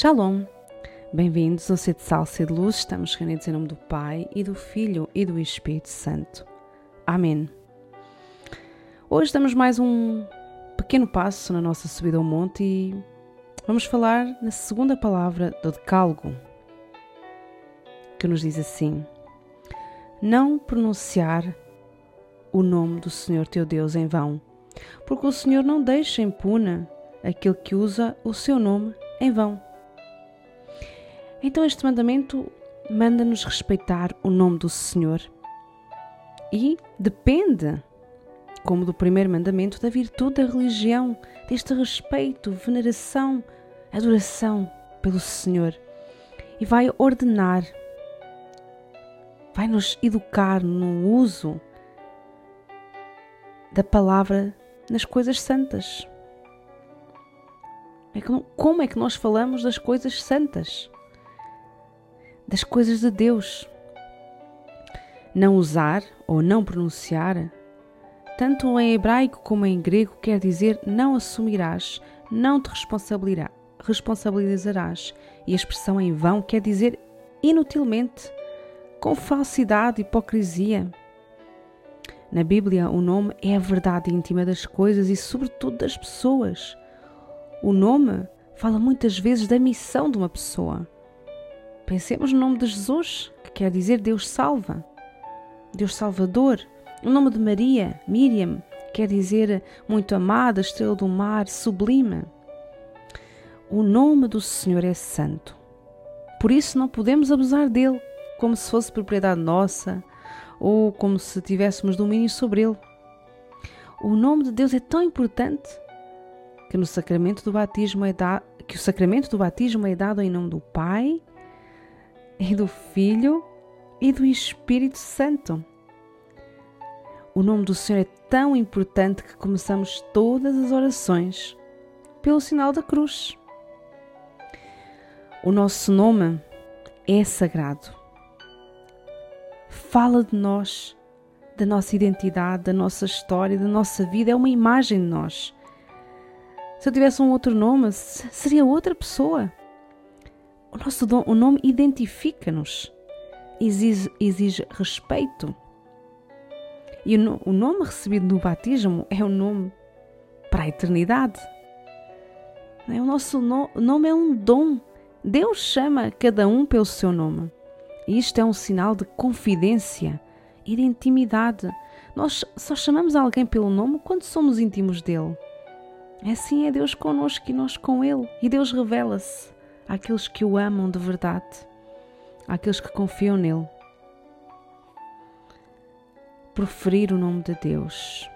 Shalom! Bem-vindos ao Sede Sal, Sede Luz. Estamos reunidos em nome do Pai e do Filho e do Espírito Santo. Amém. Hoje damos mais um pequeno passo na nossa subida ao monte e vamos falar na segunda palavra do Decálogo, que nos diz assim: Não pronunciar o nome do Senhor teu Deus em vão, porque o Senhor não deixa impune aquele que usa o seu nome em vão. Então, este mandamento manda-nos respeitar o nome do Senhor e depende, como do primeiro mandamento, da virtude da religião, deste respeito, veneração, adoração pelo Senhor e vai ordenar, vai nos educar no uso da palavra nas coisas santas. É como é que nós falamos das coisas santas? Das coisas de Deus. Não usar ou não pronunciar, tanto em hebraico como em grego, quer dizer não assumirás, não te responsabilizarás. E a expressão em vão quer dizer inutilmente, com falsidade, hipocrisia. Na Bíblia, o nome é a verdade íntima das coisas e, sobretudo, das pessoas. O nome fala muitas vezes da missão de uma pessoa. Pensemos no nome de Jesus, que quer dizer Deus salva, Deus Salvador. O nome de Maria, Miriam, quer dizer muito amada, estrela do mar, sublime. O nome do Senhor é santo. Por isso não podemos abusar dele, como se fosse propriedade nossa, ou como se tivéssemos domínio sobre ele. O nome de Deus é tão importante que no sacramento do batismo é dado, que o sacramento do batismo é dado em nome do Pai e do Filho e do Espírito Santo. O nome do Senhor é tão importante que começamos todas as orações pelo sinal da cruz. O nosso nome é sagrado fala de nós, da nossa identidade, da nossa história, da nossa vida, é uma imagem de nós. Se eu tivesse um outro nome, seria outra pessoa. O nosso o nome identifica-nos, exige, exige respeito. E o, o nome recebido no batismo é um nome para a eternidade. O nosso no, nome é um dom. Deus chama cada um pelo seu nome. E isto é um sinal de confidência e de intimidade. Nós só chamamos alguém pelo nome quando somos íntimos dele. Assim é Deus conosco e nós com ele. E Deus revela-se àqueles que o amam de verdade, àqueles que confiam nele. Proferir o nome de Deus,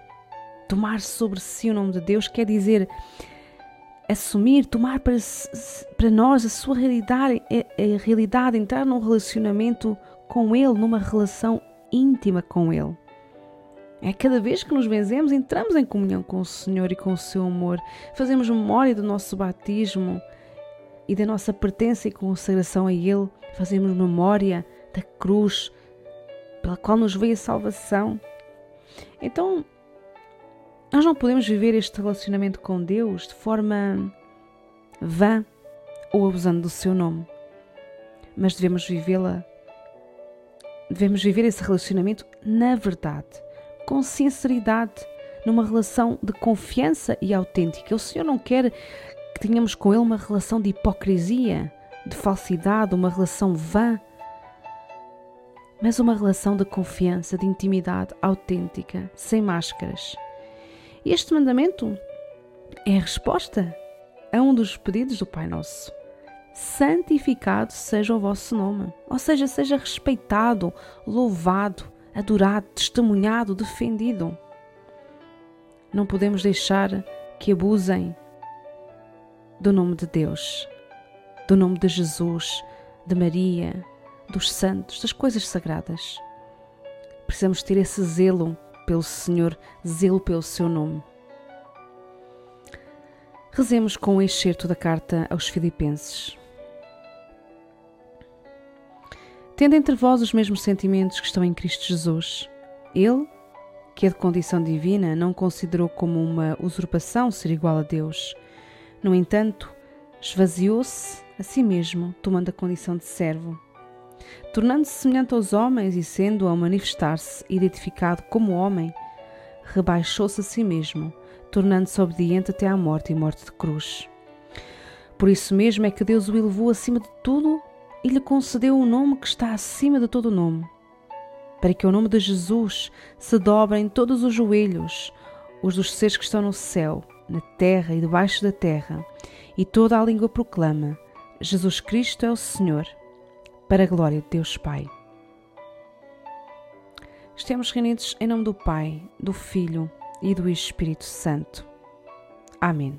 tomar sobre si o nome de Deus, quer dizer assumir, tomar para, para nós a sua realidade, a, realidade, entrar num relacionamento com Ele, numa relação íntima com Ele. É cada vez que nos benzemos, entramos em comunhão com o Senhor e com o seu amor, fazemos memória do nosso batismo e da nossa pertença e consagração a Ele, fazemos memória da cruz pela qual nos veio a salvação. Então, nós não podemos viver este relacionamento com Deus de forma vã ou abusando do seu nome, mas devemos vivê-la, devemos viver esse relacionamento na verdade, com sinceridade, numa relação de confiança e autêntica. O Senhor não quer que tenhamos com Ele uma relação de hipocrisia, de falsidade, uma relação vã, mas uma relação de confiança, de intimidade autêntica, sem máscaras. Este mandamento é a resposta a um dos pedidos do Pai Nosso. Santificado seja o vosso nome, ou seja, seja respeitado, louvado, adorado, testemunhado, defendido. Não podemos deixar que abusem do nome de Deus, do nome de Jesus, de Maria, dos santos, das coisas sagradas. Precisamos ter esse zelo pelo Senhor, zelo pelo seu nome. Rezemos com o excerto da carta aos Filipenses. Tendo entre vós os mesmos sentimentos que estão em Cristo Jesus, Ele, que é de condição divina, não considerou como uma usurpação ser igual a Deus. No entanto, esvaziou-se, a si mesmo, tomando a condição de servo. Tornando-se semelhante aos homens e sendo a manifestar-se identificado como homem, rebaixou-se a si mesmo, tornando-se obediente até à morte e morte de cruz. Por isso mesmo é que Deus o elevou acima de tudo e lhe concedeu o um nome que está acima de todo nome, para que o nome de Jesus se dobrem todos os joelhos, os dos seres que estão no céu, na terra e debaixo da terra, e toda a língua proclama: Jesus Cristo é o Senhor, para a glória de Deus Pai. Estamos reunidos em nome do Pai, do Filho e do Espírito Santo. Amém.